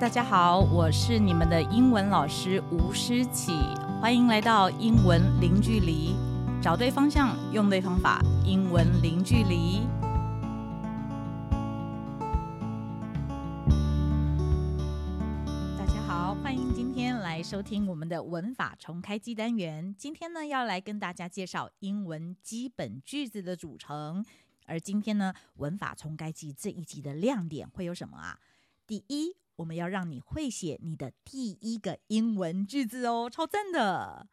大家好，我是你们的英文老师吴诗綺，欢迎来到英文零距离，找对方向，用对方法，英文零距离。大家好，欢迎今天来收听我们的文法重开机单元。今天呢，要来跟大家介绍英文基本句子的组成。而今天呢，文法重开机这一集的亮点会有什么啊？第一，我们要让你会写你的第一个英文句子哦，超赞的！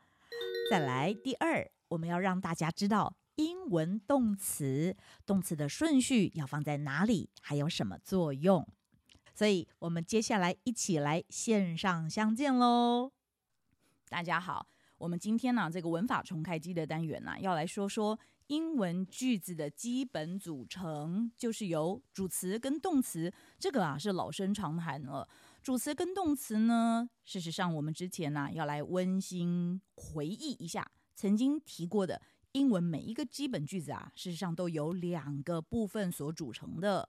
再来，第二，我们要让大家知道英文动词，动词的顺序要放在哪里，还有什么作用。所以，我们接下来一起来线上相见喽！大家好，我们今天呢，这个文法重开机的单元呢，要来说说。英文句子的基本组成就是由主词跟动词，这个啊是老生常谈了。主词跟动词呢，事实上我们之前呢、要来温馨回忆一下曾经提过的英文每一个基本句子啊，事实上都由两个部分所组成的，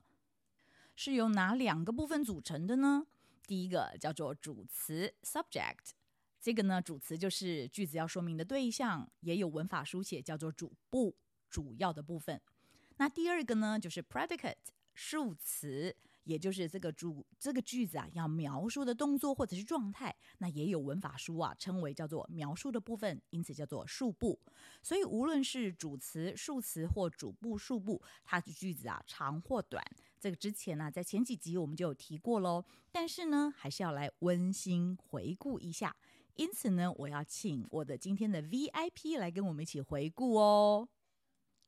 是由哪两个部分组成的呢？第一个叫做主词 （subject），这个呢主词就是句子要说明的对象，也有文法书写叫做主部。主要的部分，那第二个呢，就是 predicate 数词，也就是这个主这个句子啊要描述的动作或者是状态，那也有文法书啊称为叫做描述的部分，因此叫做述部。所以无论是主词、数词或主部、述部，它的句子啊长或短，这个之前呢、在前几集我们就有提过喽。但是呢，还是要来温馨回顾一下。因此呢，我要请我的今天的 VIP 来跟我们一起回顾哦。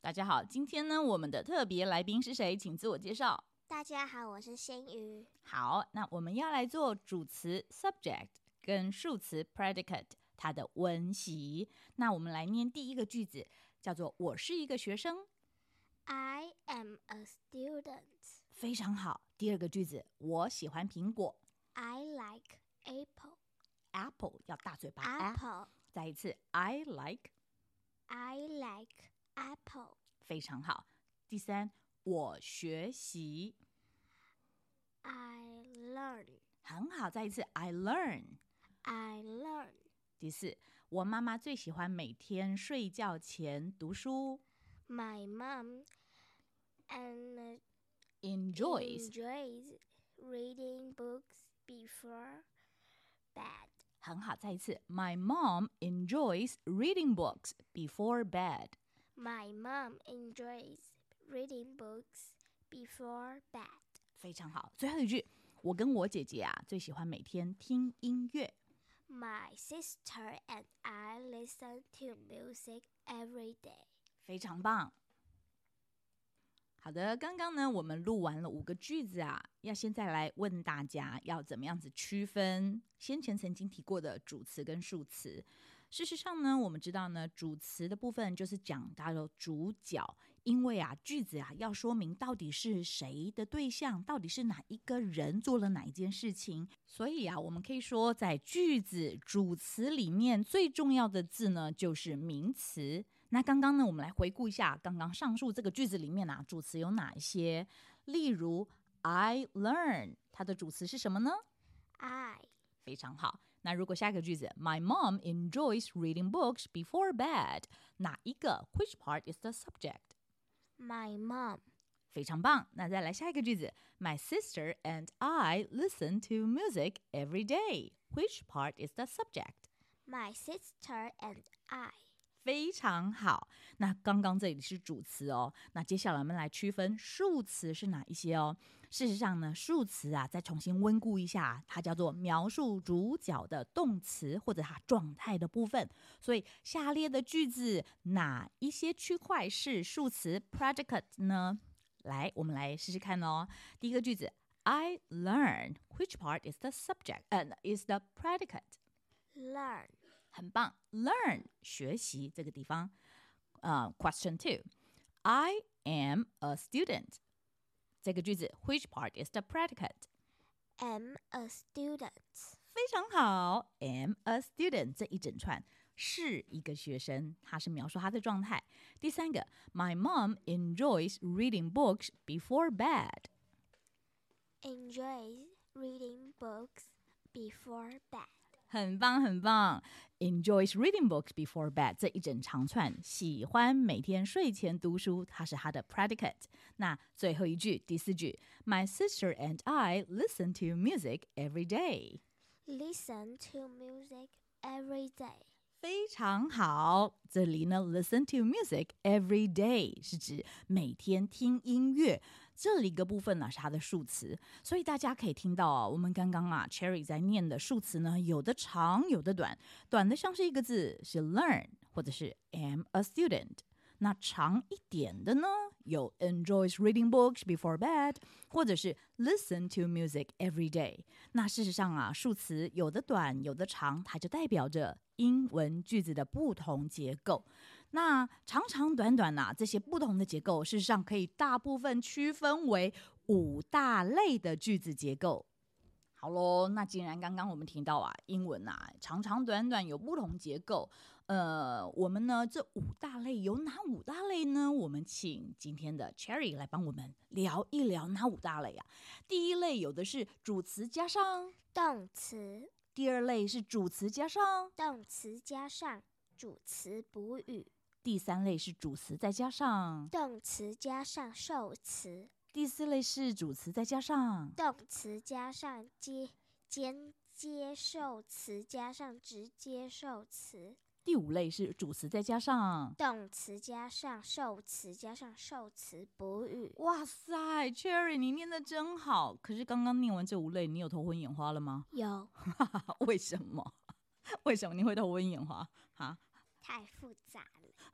大家好，今天呢，我们的特别来宾是谁？请自我介绍。大家好，我是新宇。好，那我们要来做主词 subject 跟数词 predicate 它的温习。那我们来念第一个句子，叫做“我是一个学生”。I am a student。非常好。第二个句子，我喜欢苹果。I like apple。Apple 要大嘴巴。Apple。再一次，I like。I like。Apple 非常好。第三，我学习。I learn 很好。再一次，I learn。I learn。第四，我妈妈最喜欢每天睡觉前读书。My mom and enjoys enjoys reading books before bed。很好。再一次，My mom enjoys reading books before bed。 My mom enjoys reading books before bed。非常好。最后一句，我跟我姐姐啊，最喜欢每天听音乐。My sister and I listen to music every day。非常棒。好的，刚刚呢，我们录完了五个句子啊，要现在来问大家，要怎么样子区分先前曾经提过的主词跟数词。事实上呢，我们知道呢，主词的部分就是讲到了主角，因为啊，句子啊要说明到底是谁的对象，到底是哪一个人做了哪一件事情，所以啊，我们可以说在句子主词里面最重要的字呢就是名词。那刚刚呢，我们来回顾一下刚刚上述这个句子里面啊，主词有哪一些？例如，I learn，它的主词是什么呢？I，非常好。那如果下一个句子，My mom enjoys reading books before bed，哪一个？Which part is the subject？My mom。非常棒。那再来下一个句子，My sister and I listen to music every day。Which part is the subject？My sister and I。 非常好。那刚刚这里是主词哦，那接下来我们来区分数词是哪一些哦。事实上呢，数词啊，再重新温故一下，它叫做描述主角的动词或者它状态的部分。所以下列的句子哪一些区块是数词 predicate 呢？来，我们来试试看哦。第一个句子，I learn which part is the subject and is the predicate。Learn，很棒。Learn 学习这个地方。呃、uh，Question two，I am a student。这个句子，Which part is the predicate？Am a student。非常好，am a student 这一整串是一个学生，它是描述他的状态。第三个，My mom enjoys reading books before bed。Enjoys reading books before bed. 很棒，很棒。Enjoys reading books before bed 这一整长串，喜欢每天睡前读书，它是它的 predicate。那最后一句，第四句，My sister and I listen to music every day. Listen to music every day. 非常好，这里呢，listen to music every day 是指每天听音乐。这里一个部分呢是它的数词，所以大家可以听到啊，我们刚刚啊，Cherry 在念的数词呢，有的长，有的短，短的像是一个字是 learn，或者是 am a student。那长一点的呢，有 enjoys reading books before bed，或者是 listen to music every day。那事实上啊，数词有的短，有的长，它就代表着英文句子的不同结构。那长长短短呐、啊，这些不同的结构，事实上可以大部分区分为五大类的句子结构。好喽，那既然刚刚我们提到啊，英文啊，长长短短有不同结构，呃，我们呢这五大类有哪五大类呢？我们请今天的 Cherry 来帮我们聊一聊哪五大类啊？第一类有的是主词加上动词，第二类是主词加上。动词加上主词补语。第三类是主词再加上。动词加上受词，第四类是主词再加上。动词加上接间接受词加上直接受词，第五类是主词再加上动词加上受词加上受词补语。哇塞，Cherry，你念的真好！可是刚刚念完这五类，你有头昏眼花了吗？有。为什么？为什么你会头昏眼花？哈？太复杂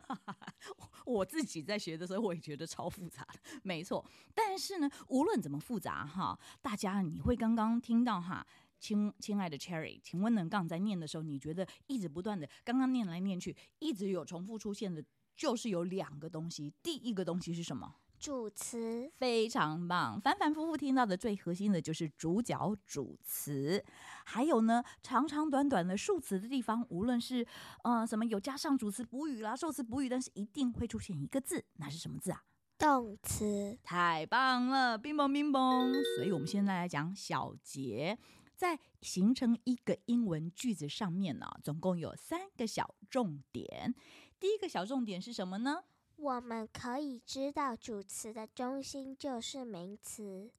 了，我自己在学的时候，我也觉得超复杂的，没错。但是呢，无论怎么复杂哈，大家你会刚刚听到哈，亲亲爱的 Cherry，请问呢，刚在念的时候，你觉得一直不断的，刚刚念来念去，一直有重复出现的，就是有两个东西。第一个东西是什么？主词。非常棒，反反复复听到的最核心的就是主角主词，还有呢，长长短短的数词的地方，无论是呃什么有加上主词补语啦、受词补语，但是一定会出现一个字，那是什么字啊？动词。太棒了，冰崩冰崩。所以我们现在来讲小节，在形成一个英文句子上面呢，总共有三个小重点。第一个小重点是什么呢？我们可以知道，主词的中心就是名词，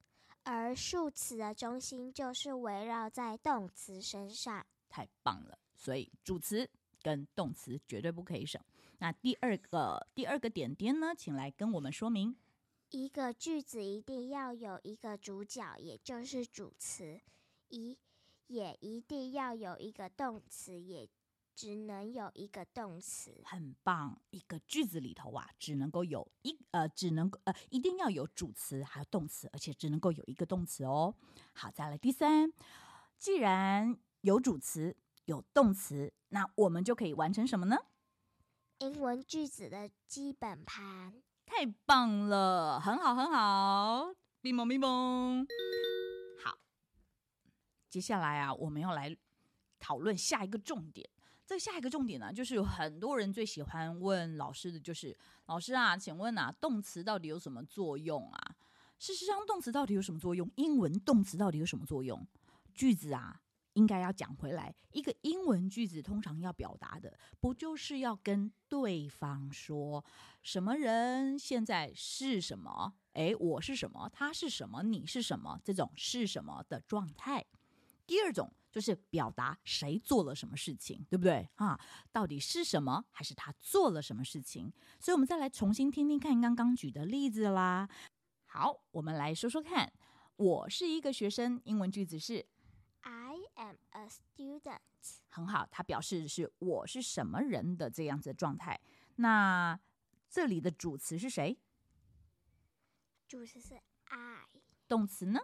而数词的中心就是围绕在动词身上。太棒了！所以主词跟动词绝对不可以省。那第二个第二个点点呢，请来跟我们说明。一个句子一定要有一个主角，也就是主词，一也一定要有一个动词，也。只能有一个动词，很棒。一个句子里头啊，只能够有一呃，只能呃，一定要有主词还有动词，而且只能够有一个动词哦。好，再来第三，既然有主词有动词，那我们就可以完成什么呢？英文句子的基本盘。太棒了，很好很好，咪蒙咪蒙。接下来啊，我们要来讨论下一个重点。这下一个重点呢，就是有很多人最喜欢问老师的就是：老师啊，请问啊，动词到底有什么作用啊？事实上，动词到底有什么作用？英文动词到底有什么作用？句子啊，应该要讲回来，一个英文句子通常要表达的，不就是要跟对方说什么人现在是什么？诶，我是什么？他是什么？你是什么？这种是什么的状态？第二种。就是表达谁做了什么事情，对不对啊？到底是什么，还是他做了什么事情？所以，我们再来重新听听看刚刚举的例子啦。好，我们来说说看。我是一个学生，英文句子是 I am a student。很好，它表示是我是什么人的这样子的状态。那这里的主词是谁？主词是 I。动词呢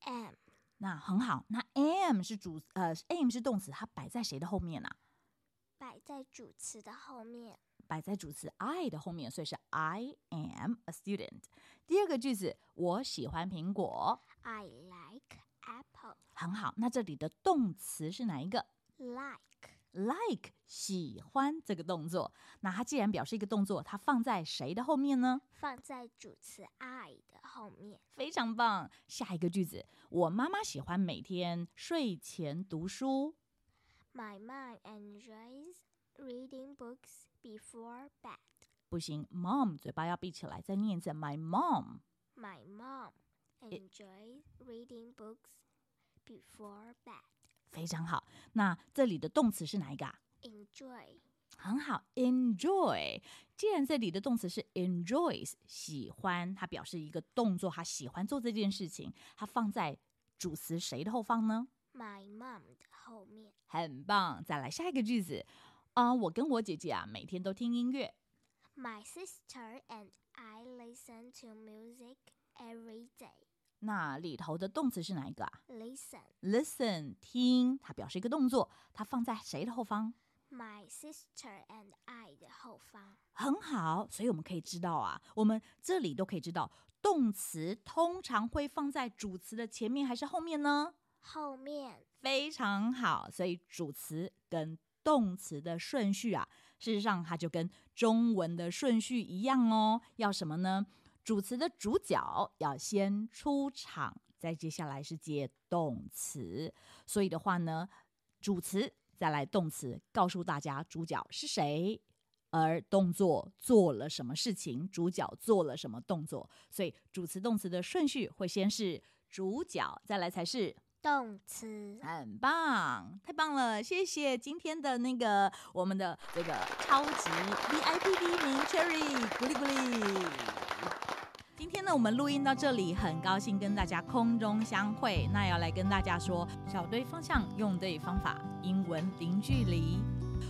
？am。那很好，那 am 是主呃，am 是动词，它摆在谁的后面呢？摆在主词的后面。摆在主词 I 的后面，所以是 I am a student。第二个句子，我喜欢苹果。I like apple。很好，那这里的动词是哪一个？Like。Like 喜欢这个动作。那它既然表示一个动作，它放在谁的后面呢？放在主词 I 的后面。非常棒。下一个句子，我妈妈喜欢每天睡前读书。My mom enjoys reading books before bed. 不行，mom 嘴巴要闭起来，再念一次。My mom. My mom enjoys reading books before bed. 非常好，那这里的动词是哪一个啊？Enjoy，很好，enjoy。既然这里的动词是 enjoys，喜欢，它表示一个动作，他喜欢做这件事情，它放在主词谁的后方呢？My mom 的后面。很棒，再来下一个句子啊、呃，我跟我姐姐啊，每天都听音乐。My sister and I listen to music every day. 那里头的动词是哪一个啊？Listen，Listen，听，它表示一个动作，它放在谁的后方？My sister and I 的后方。很好，所以我们可以知道啊，我们这里都可以知道，动词通常会放在主词的前面还是后面呢？后面。非常好，所以主词跟动词的顺序啊，事实上它就跟中文的顺序一样哦，要什么呢？主词的主角要先出场，再接下来是接动词。所以的话呢，主词再来动词，告诉大家主角是谁，而动作做了什么事情，主角做了什么动作。所以主词动词的顺序会先是主角，再来才是动词。很棒，太棒了，谢谢今天的那个我们的这个超级 VIP 第一名 Cherry，鼓励鼓励。今天呢，我们录音到这里，很高兴跟大家空中相会。那要来跟大家说，找对方向，用对方法，英文零距离。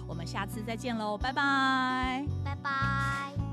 我们下次再见喽，拜拜，拜拜。